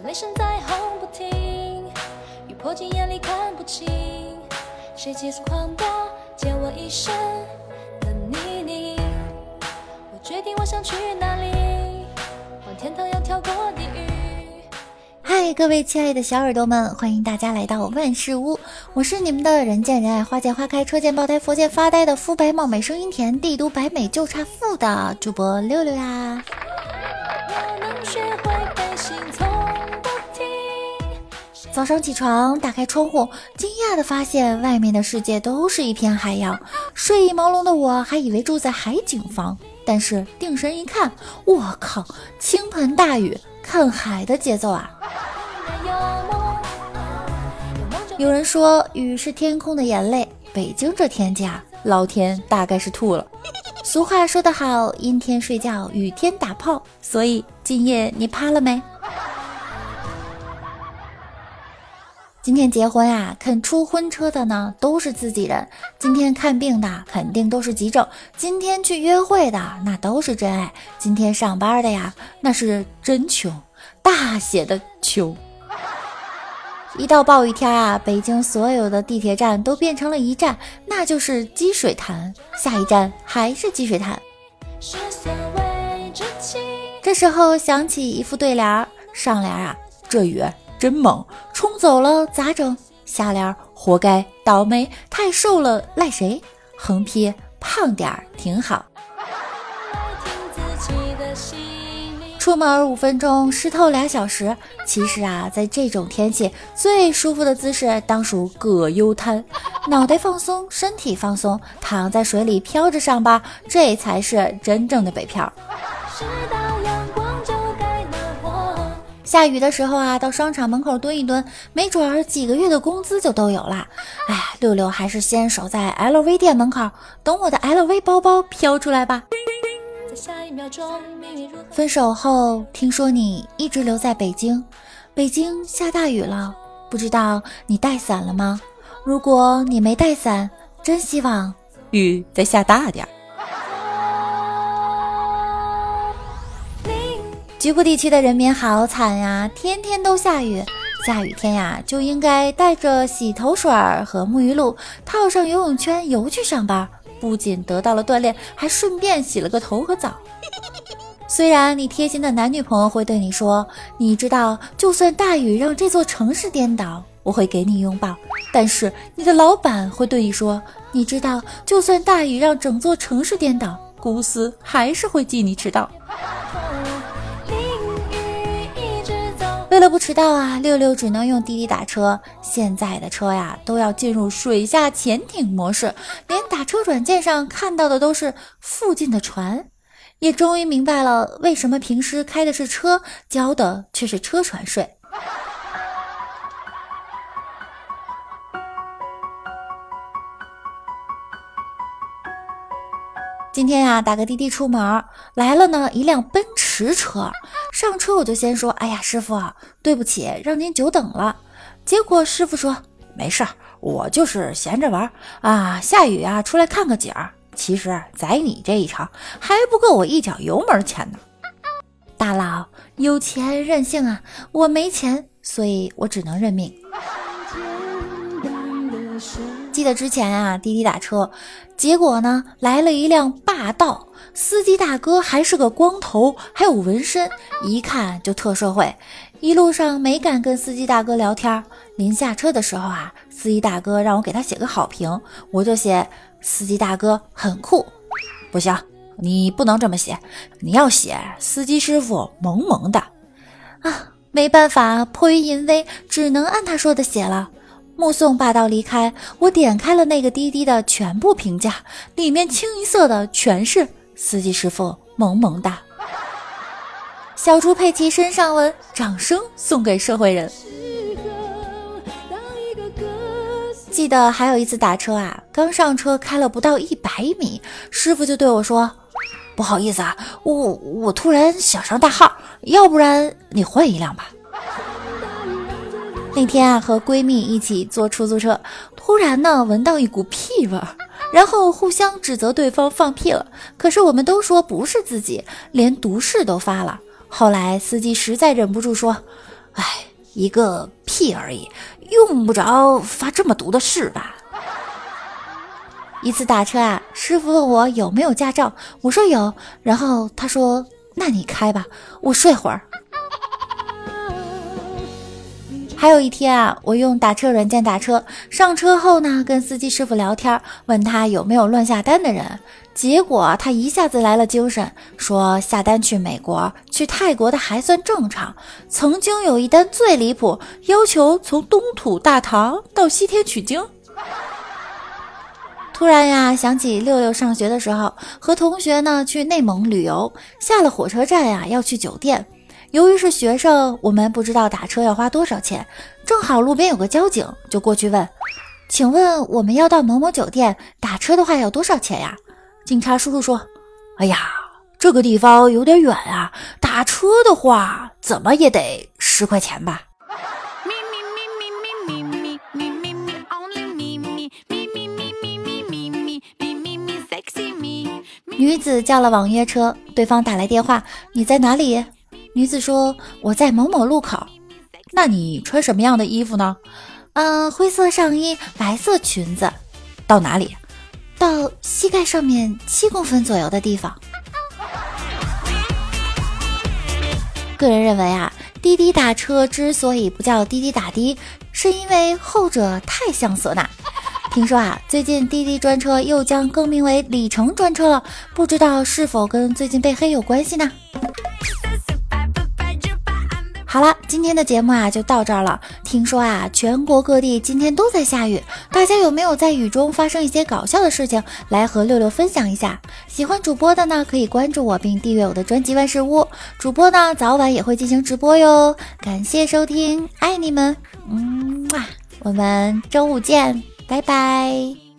有雷声在轰不停，雨泼进眼里看不清，谁急速狂飙，溅我一身的泥泞。我决定我想去哪里，往天堂要跳过地狱。嗨，各位亲爱的小耳朵们，欢迎大家来到万事屋，我是你们的人见人爱、花见花开、车见爆胎、佛见发呆的肤白貌美、声音甜、帝都白美就差富的主播六六呀。我能学会飞行，从。早上起床，打开窗户，惊讶地发现外面的世界都是一片海洋。睡意朦胧的我还以为住在海景房，但是定神一看，我靠，倾盆大雨，看海的节奏啊！有，人说雨是天空的眼泪，北京这天气啊，老天大概是吐了。俗话说得好，阴天睡觉，雨天打炮。所以今夜你趴了没？今天结婚啊，肯出婚车的呢都是自己人；今天看病的肯定都是急症；今天去约会的那都是真爱；今天上班的呀，那是真穷，大写的穷。一到暴雨天啊，北京所有的地铁站都变成了一站，那就是积水潭。下一站还是积水潭。这时候想起一副对联儿，上联啊，这雨真猛，冲走了咋整？下联活该倒霉，太瘦了赖谁？横批胖点儿挺好。出门五分钟，湿透俩小时。其实啊，在这种天气，最舒服的姿势当属葛优瘫，脑袋放松，身体放松，躺在水里飘着上吧，这才是真正的北漂。下雨的时候啊，到商场门口蹲一蹲，没准儿几个月的工资就都有了。哎，六六还是先守在 LV 店门口，等我的 LV 包包飘出来吧。在下一秒钟，命运如何？分手后，听说你一直留在北京，北京下大雨了，不知道你带伞了吗？如果你没带伞，真希望雨再下大点儿。局部地区的人民好惨呀，天天都下雨。下雨天呀，就应该带着洗头水儿和沐浴露，套上游泳圈游去上班，不仅得到了锻炼，还顺便洗了个头和澡。虽然你贴心的男女朋友会对你说，你知道，就算大雨让这座城市颠倒，我会给你拥抱，但是你的老板会对你说，你知道，就算大雨让整座城市颠倒，公司还是会记你迟到。迟到啊，六六只能用滴滴打车。现在的车呀，都要进入水下潜艇模式，连打车软件上看到的都是附近的船。也终于明白了，为什么平时开的是车，交的却是车船税。今天呀、打个滴滴出门，来了呢一辆奔驰车。上车我就先说：“哎呀，师傅，对不起，让您久等了。”结果师傅说：“没事儿，我就是闲着玩啊，下雨啊，出来看个景儿。其实宰你这一场还不够我一脚油门钱呢。”大佬，有钱任性啊！我没钱，所以我只能认命。记得之前啊，滴滴打车，结果呢来了一辆霸道，司机大哥还是个光头，还有纹身，一看就特社会。一路上没敢跟司机大哥聊天，临下车的时候啊，司机大哥让我给他写个好评，我就写司机大哥很酷。不行，你不能这么写，你要写司机师傅萌萌的啊！没办法，迫于淫威，只能按他说的写了。目送霸道离开，我点开了那个滴滴的全部评价，里面清一色的全是司机师傅萌萌哒。小猪佩奇身上纹，掌声送给社会人。记得还有一次打车啊，刚上车开了不到一百米，师傅就对我说：“不好意思啊，我我突然想上大号，要不然你换一辆吧。”那天啊，和闺蜜一起坐出租车，突然呢闻到一股屁味儿，然后互相指责对方放屁了。可是我们都说不是自己，连毒誓都发了。后来司机实在忍不住说：“哎，一个屁而已，用不着发这么毒的誓吧。一次打车啊，师傅问我有没有驾照，我说有，然后他说：“那你开吧，我睡会儿。”还有一天啊，我用打车软件打车，上车后呢，跟司机师傅聊天，问他有没有乱下单的人。结果他一下子来了精神，说下单去美国、去泰国的还算正常，曾经有一单最离谱，要求从东土大唐到西天取经。突然呀，想起六六上学的时候，和同学呢去内蒙旅游，下了火车站呀，要去酒店。由于是学生，我们不知道打车要花多少钱。正好路边有个交警，就过去问：“请问我们要到某某酒店，打车的话要多少钱呀？”警察叔叔说：“哎呀，这个地方有点远啊，打车的话怎么也得十块钱吧。”女子叫了网约车，对方打来电话：“你在哪里？”女子说：“我在某某路口。”那你穿什么样的衣服呢？嗯，灰色上衣，白色裙子。到哪里？到膝盖上面七公分左右的地方。个人认为啊，滴滴打车之所以不叫滴滴打的，是因为后者太像唢呐。听说啊，最近滴滴专车又将更名为里程专车了，不知道是否跟最近被黑有关系呢？好了，今天的节目啊就到这儿了。听说啊，全国各地今天都在下雨，大家有没有在雨中发生一些搞笑的事情来和六六分享一下？喜欢主播的呢，可以关注我并订阅我的专辑万事屋，主播呢早晚也会进行直播哟。感谢收听，爱你们，嗯，哇我们周五见，拜拜。